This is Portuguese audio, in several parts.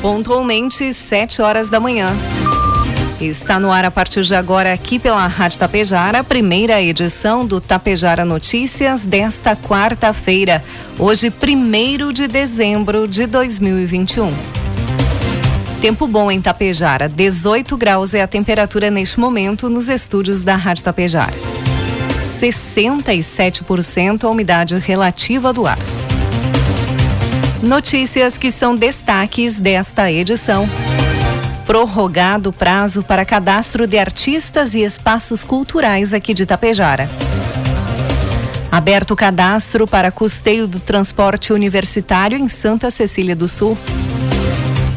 Pontualmente, 7 horas da manhã. Está no ar a partir de agora aqui pela Rádio Tapejara, a primeira edição do Tapejara Notícias desta quarta-feira, hoje 1 de dezembro de 2021. Tempo bom em Tapejara, 18 graus é a temperatura neste momento nos estúdios da Rádio Tapejara. 67% a umidade relativa do ar. Notícias que são destaques desta edição. Prorrogado prazo para cadastro de artistas e espaços culturais aqui de Tapejara. Aberto cadastro para custeio do transporte universitário em Santa Cecília do Sul.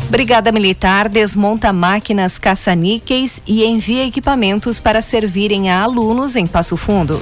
Brigada Militar desmonta máquinas caça-níqueis e envia equipamentos para servirem a alunos em Passo Fundo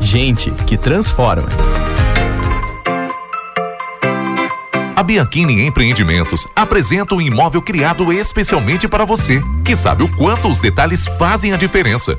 Gente que transforma. A Bianchini Empreendimentos apresenta um imóvel criado especialmente para você, que sabe o quanto os detalhes fazem a diferença.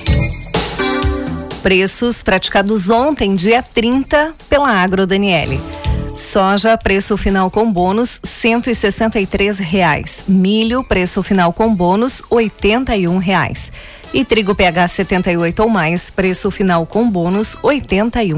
Preços praticados ontem, dia 30, pela Agro Daniele. Soja, preço final com bônus, e reais. Milho, preço final com bônus, e reais. E trigo PH 78 ou mais, preço final com bônus, oitenta e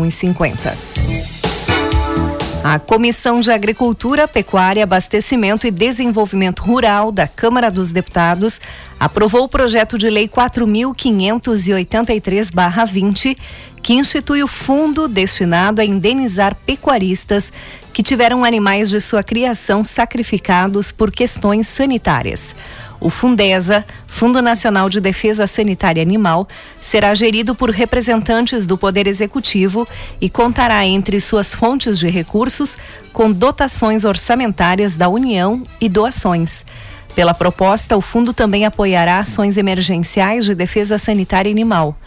a Comissão de Agricultura, Pecuária, Abastecimento e Desenvolvimento Rural da Câmara dos Deputados aprovou o projeto de lei 4583/20, que institui o fundo destinado a indenizar pecuaristas que tiveram animais de sua criação sacrificados por questões sanitárias. O Fundesa, Fundo Nacional de Defesa Sanitária Animal, será gerido por representantes do Poder Executivo e contará entre suas fontes de recursos com dotações orçamentárias da União e doações. Pela proposta, o fundo também apoiará ações emergenciais de defesa sanitária animal.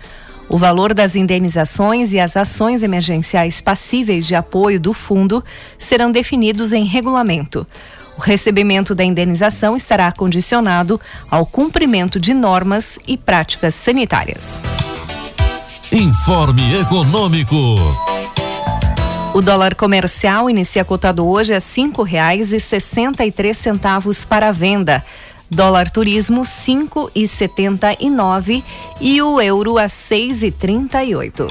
O valor das indenizações e as ações emergenciais passíveis de apoio do fundo serão definidos em regulamento. O recebimento da indenização estará condicionado ao cumprimento de normas e práticas sanitárias. Informe Econômico. O dólar comercial inicia cotado hoje a cinco reais e sessenta e três centavos para venda. Dólar turismo cinco e setenta e nove e o euro a seis e trinta e oito.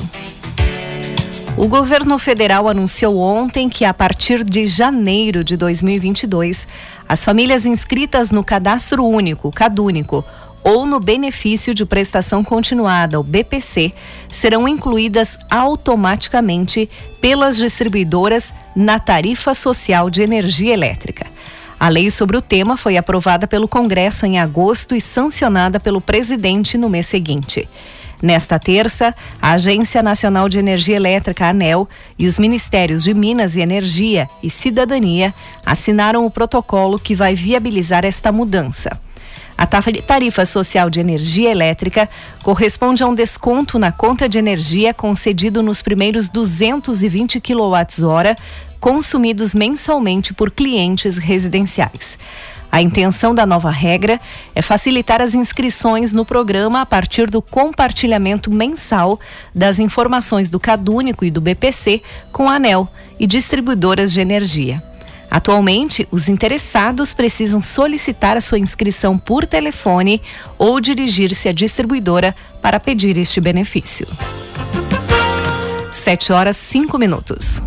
O governo federal anunciou ontem que a partir de janeiro de 2022, as famílias inscritas no Cadastro Único, CadÚnico, ou no Benefício de Prestação Continuada, o BPC, serão incluídas automaticamente pelas distribuidoras na tarifa social de energia elétrica. A lei sobre o tema foi aprovada pelo Congresso em agosto e sancionada pelo presidente no mês seguinte. Nesta terça, a Agência Nacional de Energia Elétrica, ANEL, e os Ministérios de Minas e Energia e Cidadania assinaram o protocolo que vai viabilizar esta mudança. A tarifa social de energia elétrica corresponde a um desconto na conta de energia concedido nos primeiros 220 kWh consumidos mensalmente por clientes residenciais. A intenção da nova regra é facilitar as inscrições no programa a partir do compartilhamento mensal das informações do Cadúnico e do BPC com a ANEL e distribuidoras de energia. Atualmente, os interessados precisam solicitar a sua inscrição por telefone ou dirigir-se à distribuidora para pedir este benefício. 7 horas 5 minutos.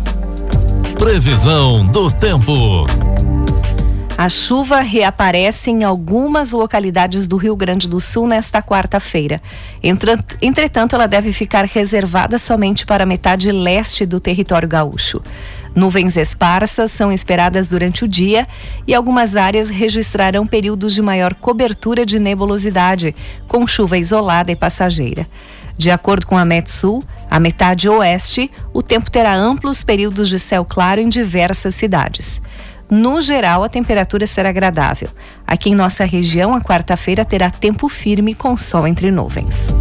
Previsão do tempo. A chuva reaparece em algumas localidades do Rio Grande do Sul nesta quarta-feira. Entretanto, ela deve ficar reservada somente para a metade leste do território gaúcho. Nuvens esparsas são esperadas durante o dia e algumas áreas registrarão períodos de maior cobertura de nebulosidade, com chuva isolada e passageira. De acordo com a Metsul, a metade oeste, o tempo terá amplos períodos de céu claro em diversas cidades. No geral, a temperatura será agradável. Aqui em nossa região, a quarta-feira terá tempo firme com sol entre nuvens.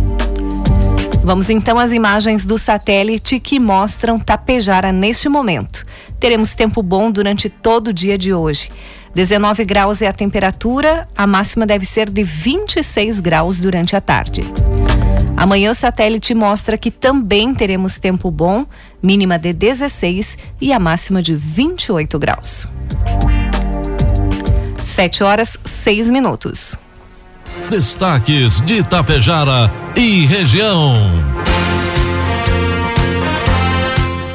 Vamos então às imagens do satélite que mostram Tapejara neste momento. Teremos tempo bom durante todo o dia de hoje. 19 graus é a temperatura, a máxima deve ser de 26 graus durante a tarde. Amanhã o satélite mostra que também teremos tempo bom, mínima de 16 e a máxima de 28 graus. 7 horas 6 minutos. Destaques de Itapejara e região.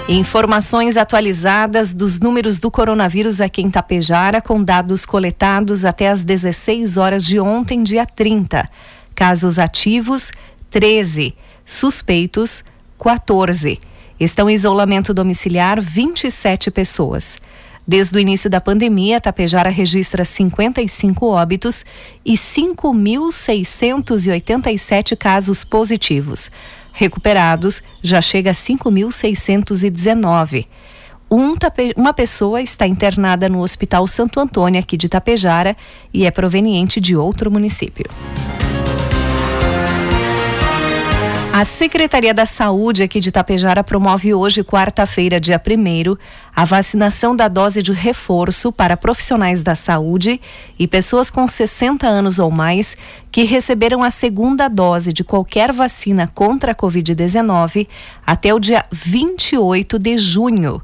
Informações atualizadas dos números do coronavírus aqui em Tapejara, com dados coletados até as 16 horas de ontem, dia 30. Casos ativos, 13. Suspeitos, 14. Estão em isolamento domiciliar 27 pessoas. Desde o início da pandemia, Tapejara registra 55 óbitos e 5.687 casos positivos. Recuperados já chega a 5.619. Um, uma pessoa está internada no Hospital Santo Antônio, aqui de Tapejara, e é proveniente de outro município. A Secretaria da Saúde aqui de Itapejara promove hoje, quarta-feira, dia 1 a vacinação da dose de reforço para profissionais da saúde e pessoas com 60 anos ou mais que receberam a segunda dose de qualquer vacina contra a Covid-19 até o dia 28 de junho.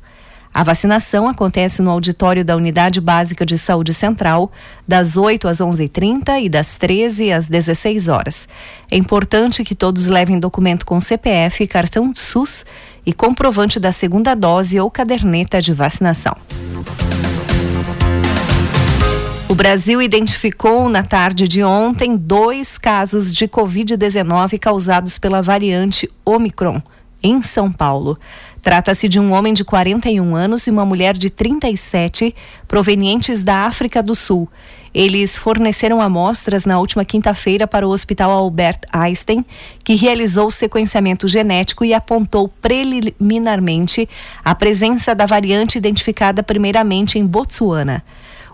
A vacinação acontece no auditório da Unidade Básica de Saúde Central, das 8 às 11h30 e das 13 às 16 horas. É importante que todos levem documento com CPF, cartão SUS e comprovante da segunda dose ou caderneta de vacinação. O Brasil identificou na tarde de ontem dois casos de Covid-19 causados pela variante Omicron, em São Paulo. Trata-se de um homem de 41 anos e uma mulher de 37, provenientes da África do Sul. Eles forneceram amostras na última quinta-feira para o Hospital Albert Einstein, que realizou o sequenciamento genético e apontou preliminarmente a presença da variante identificada primeiramente em Botsuana.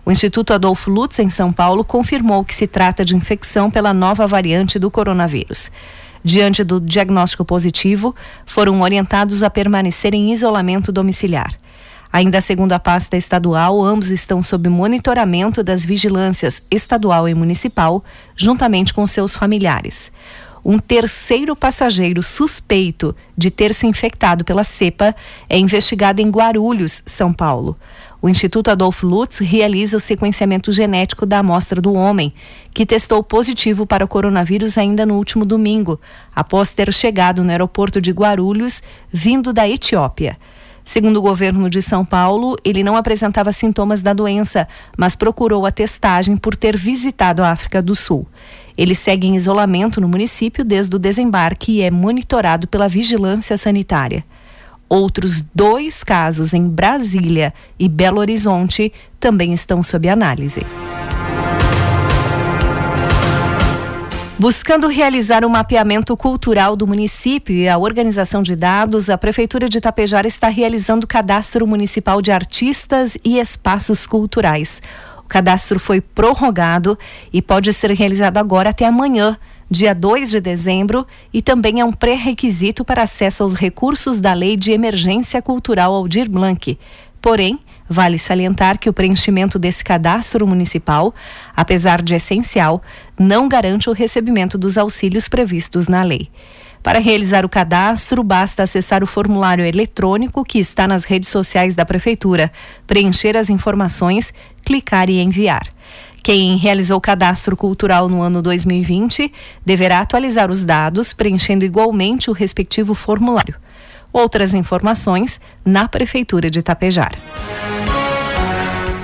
O Instituto Adolfo Lutz, em São Paulo, confirmou que se trata de infecção pela nova variante do coronavírus diante do diagnóstico positivo, foram orientados a permanecer em isolamento domiciliar. Ainda segundo a pasta estadual, ambos estão sob monitoramento das vigilâncias estadual e municipal, juntamente com seus familiares. Um terceiro passageiro suspeito de ter se infectado pela cepa é investigado em Guarulhos, São Paulo. O Instituto Adolfo Lutz realiza o sequenciamento genético da amostra do homem, que testou positivo para o coronavírus ainda no último domingo, após ter chegado no aeroporto de Guarulhos, vindo da Etiópia. Segundo o governo de São Paulo, ele não apresentava sintomas da doença, mas procurou a testagem por ter visitado a África do Sul. Ele segue em isolamento no município desde o desembarque e é monitorado pela vigilância sanitária. Outros dois casos em Brasília e Belo Horizonte também estão sob análise. Buscando realizar o um mapeamento cultural do município e a organização de dados, a Prefeitura de Itapejara está realizando o cadastro municipal de artistas e espaços culturais. O cadastro foi prorrogado e pode ser realizado agora até amanhã, dia 2 de dezembro, e também é um pré-requisito para acesso aos recursos da Lei de Emergência Cultural Aldir Blanc. Porém, Vale salientar que o preenchimento desse cadastro municipal, apesar de essencial, não garante o recebimento dos auxílios previstos na lei. Para realizar o cadastro, basta acessar o formulário eletrônico que está nas redes sociais da Prefeitura, preencher as informações, clicar e enviar. Quem realizou cadastro cultural no ano 2020 deverá atualizar os dados, preenchendo igualmente o respectivo formulário. Outras informações na Prefeitura de Tapejar.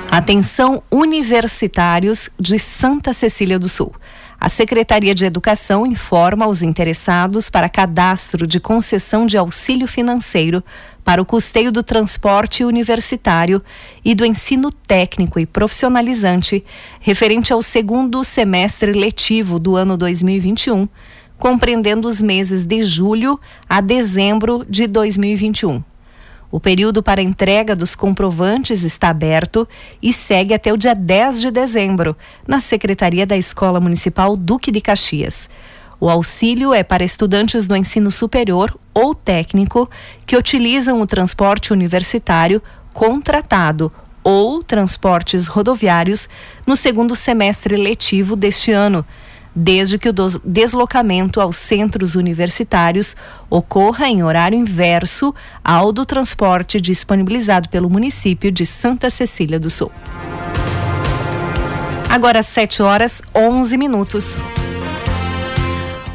Atenção universitários de Santa Cecília do Sul. A Secretaria de Educação informa os interessados para cadastro de concessão de auxílio financeiro para o custeio do transporte universitário e do ensino técnico e profissionalizante referente ao segundo semestre letivo do ano 2021 compreendendo os meses de julho a dezembro de 2021. O período para entrega dos comprovantes está aberto e segue até o dia 10 de dezembro, na Secretaria da Escola Municipal Duque de Caxias. O auxílio é para estudantes do ensino superior ou técnico que utilizam o transporte universitário contratado ou transportes rodoviários no segundo semestre letivo deste ano desde que o deslocamento aos centros universitários ocorra em horário inverso ao do transporte disponibilizado pelo município de Santa Cecília do Sul. Agora 7 horas 11 minutos.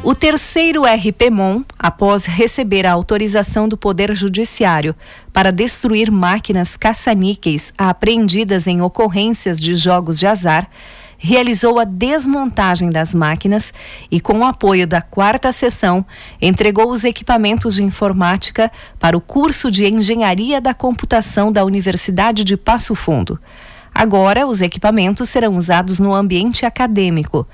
O terceiro RPMON, após receber a autorização do Poder Judiciário para destruir máquinas caça-níqueis apreendidas em ocorrências de jogos de azar, realizou a desmontagem das máquinas e, com o apoio da quarta sessão, entregou os equipamentos de informática para o curso de Engenharia da Computação da Universidade de Passo Fundo. Agora, os equipamentos serão usados no ambiente acadêmico.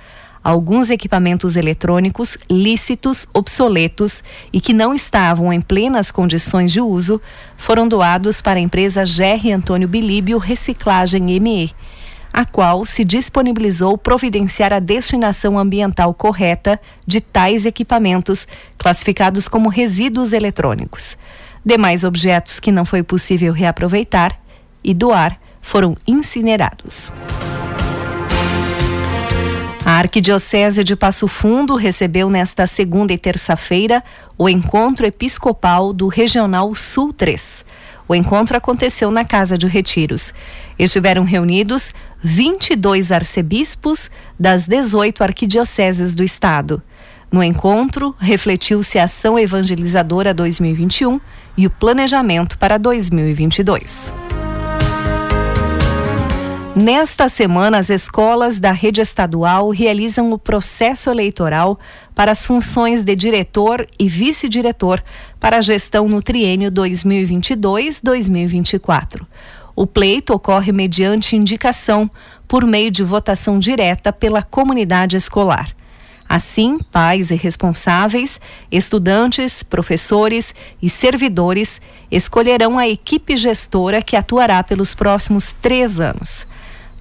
Alguns equipamentos eletrônicos lícitos, obsoletos e que não estavam em plenas condições de uso foram doados para a empresa GR Antônio Bilíbio Reciclagem ME a qual se disponibilizou providenciar a destinação ambiental correta de tais equipamentos, classificados como resíduos eletrônicos. Demais objetos que não foi possível reaproveitar e doar foram incinerados. A Arquidiocese de Passo Fundo recebeu nesta segunda e terça-feira o encontro episcopal do Regional Sul 3. O encontro aconteceu na Casa de Retiros. Estiveram reunidos 22 arcebispos das 18 arquidioceses do estado. No encontro, refletiu-se a ação evangelizadora 2021 e o planejamento para 2022. Nesta semana, as escolas da rede estadual realizam o processo eleitoral para as funções de diretor e vice-diretor para a gestão no triênio 2022-2024. O pleito ocorre mediante indicação por meio de votação direta pela comunidade escolar. Assim, pais e responsáveis, estudantes, professores e servidores escolherão a equipe gestora que atuará pelos próximos três anos.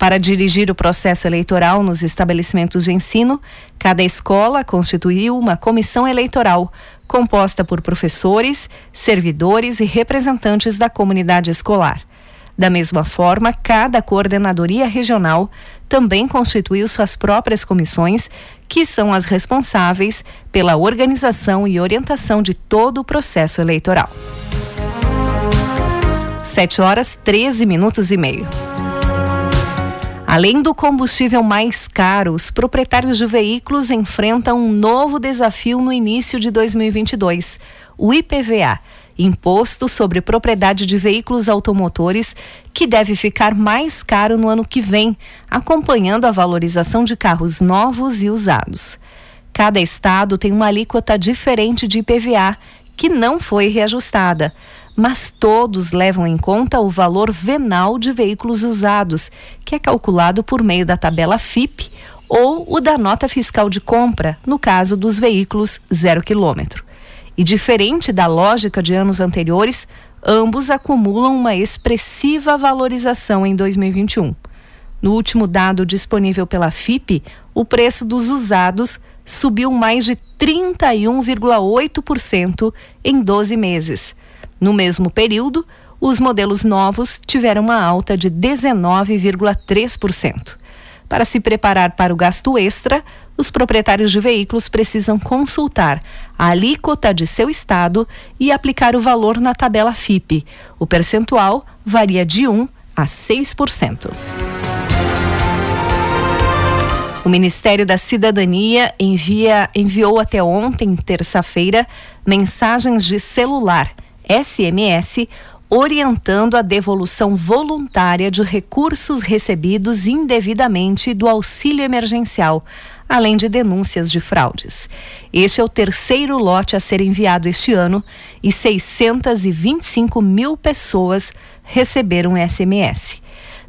Para dirigir o processo eleitoral nos estabelecimentos de ensino, cada escola constituiu uma comissão eleitoral, composta por professores, servidores e representantes da comunidade escolar. Da mesma forma, cada coordenadoria regional também constituiu suas próprias comissões, que são as responsáveis pela organização e orientação de todo o processo eleitoral. 7 horas 13 minutos e meio. Além do combustível mais caro, os proprietários de veículos enfrentam um novo desafio no início de 2022: o IPVA, Imposto sobre Propriedade de Veículos Automotores, que deve ficar mais caro no ano que vem, acompanhando a valorização de carros novos e usados. Cada estado tem uma alíquota diferente de IPVA, que não foi reajustada mas todos levam em conta o valor venal de veículos usados, que é calculado por meio da tabela FIP ou o da nota fiscal de compra, no caso dos veículos zero quilômetro. E diferente da lógica de anos anteriores, ambos acumulam uma expressiva valorização em 2021. No último dado disponível pela FIP, o preço dos usados subiu mais de 31,8% em 12 meses. No mesmo período, os modelos novos tiveram uma alta de 19,3%. Para se preparar para o gasto extra, os proprietários de veículos precisam consultar a alíquota de seu estado e aplicar o valor na tabela FIP. O percentual varia de 1 a 6%. O Ministério da Cidadania envia, enviou até ontem, terça-feira, mensagens de celular, SMS, orientando a devolução voluntária de recursos recebidos indevidamente do auxílio emergencial, além de denúncias de fraudes. Este é o terceiro lote a ser enviado este ano e 625 mil pessoas receberam SMS.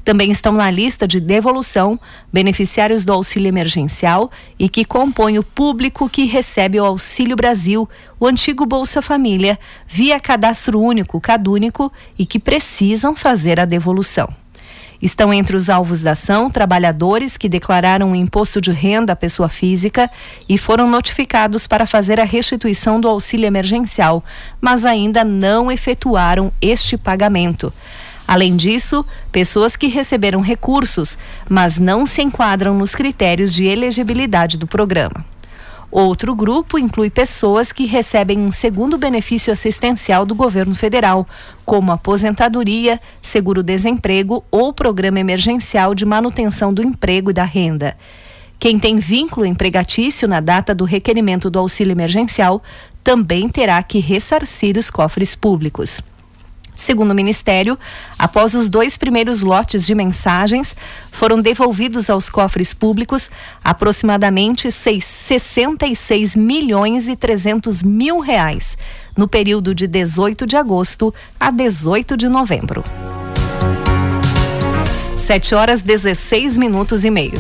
Também estão na lista de devolução beneficiários do auxílio emergencial e que compõem o público que recebe o Auxílio Brasil, o antigo Bolsa Família, via cadastro único, cadúnico e que precisam fazer a devolução. Estão entre os alvos da ação trabalhadores que declararam o imposto de renda à pessoa física e foram notificados para fazer a restituição do auxílio emergencial, mas ainda não efetuaram este pagamento. Além disso, pessoas que receberam recursos, mas não se enquadram nos critérios de elegibilidade do programa. Outro grupo inclui pessoas que recebem um segundo benefício assistencial do governo federal, como aposentadoria, seguro-desemprego ou programa emergencial de manutenção do emprego e da renda. Quem tem vínculo empregatício na data do requerimento do auxílio emergencial também terá que ressarcir os cofres públicos. Segundo o Ministério, após os dois primeiros lotes de mensagens, foram devolvidos aos cofres públicos aproximadamente 66 milhões e 300 mil reais, no período de 18 de agosto a 18 de novembro. 7 horas 16 minutos e meio.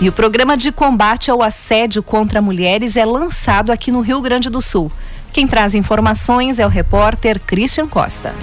E o programa de combate ao assédio contra mulheres é lançado aqui no Rio Grande do Sul. Quem traz informações é o repórter Christian Costa.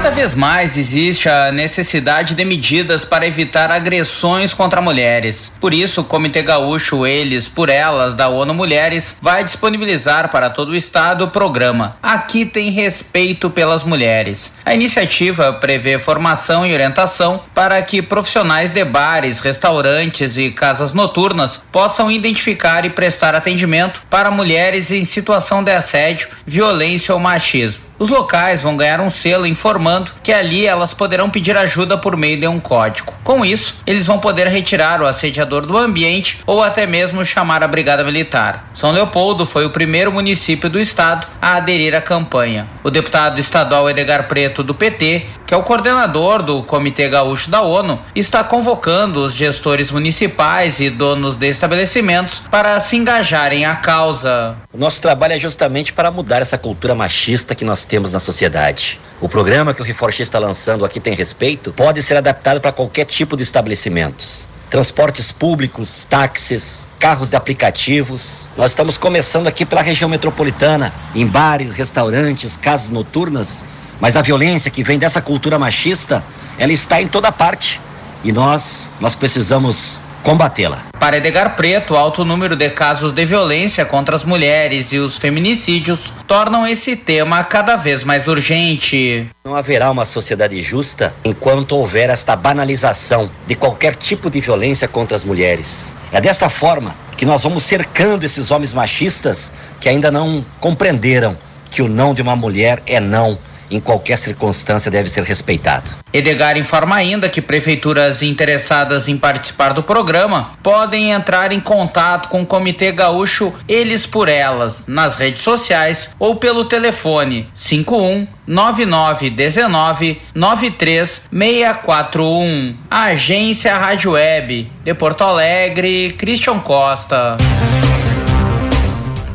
Cada vez mais existe a necessidade de medidas para evitar agressões contra mulheres. Por isso, o Comitê Gaúcho Eles por Elas da ONU Mulheres vai disponibilizar para todo o estado o programa Aqui tem respeito pelas mulheres. A iniciativa prevê formação e orientação para que profissionais de bares, restaurantes e casas noturnas possam identificar e prestar atendimento para mulheres em situação de assédio, violência ou machismo. Os locais vão ganhar um selo informando que ali elas poderão pedir ajuda por meio de um código. Com isso, eles vão poder retirar o assediador do ambiente ou até mesmo chamar a Brigada Militar. São Leopoldo foi o primeiro município do estado a aderir à campanha. O deputado estadual Edgar Preto, do PT, que é o coordenador do Comitê Gaúcho da ONU, está convocando os gestores municipais e donos de estabelecimentos para se engajarem à causa. O nosso trabalho é justamente para mudar essa cultura machista que nós temos na sociedade. O programa que o Reforche está lançando aqui tem respeito pode ser adaptado para qualquer tipo de estabelecimentos transportes públicos, táxis, carros de aplicativos. Nós estamos começando aqui pela região metropolitana, em bares, restaurantes, casas noturnas, mas a violência que vem dessa cultura machista, ela está em toda parte. E nós, nós precisamos combatê-la. Para Edgar Preto, o alto número de casos de violência contra as mulheres e os feminicídios tornam esse tema cada vez mais urgente. Não haverá uma sociedade justa enquanto houver esta banalização de qualquer tipo de violência contra as mulheres. É desta forma que nós vamos cercando esses homens machistas que ainda não compreenderam que o não de uma mulher é não em qualquer circunstância deve ser respeitado. Edgar informa ainda que prefeituras interessadas em participar do programa podem entrar em contato com o Comitê Gaúcho Eles por Elas nas redes sociais ou pelo telefone 51 9919 93641. Agência Rádio Web de Porto Alegre, Christian Costa.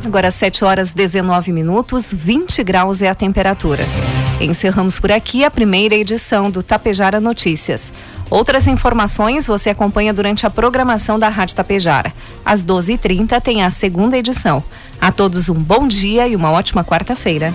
Agora 7 horas 19 minutos, 20 graus é a temperatura. Encerramos por aqui a primeira edição do Tapejara Notícias. Outras informações você acompanha durante a programação da Rádio Tapejara. Às 12h30 tem a segunda edição. A todos um bom dia e uma ótima quarta-feira.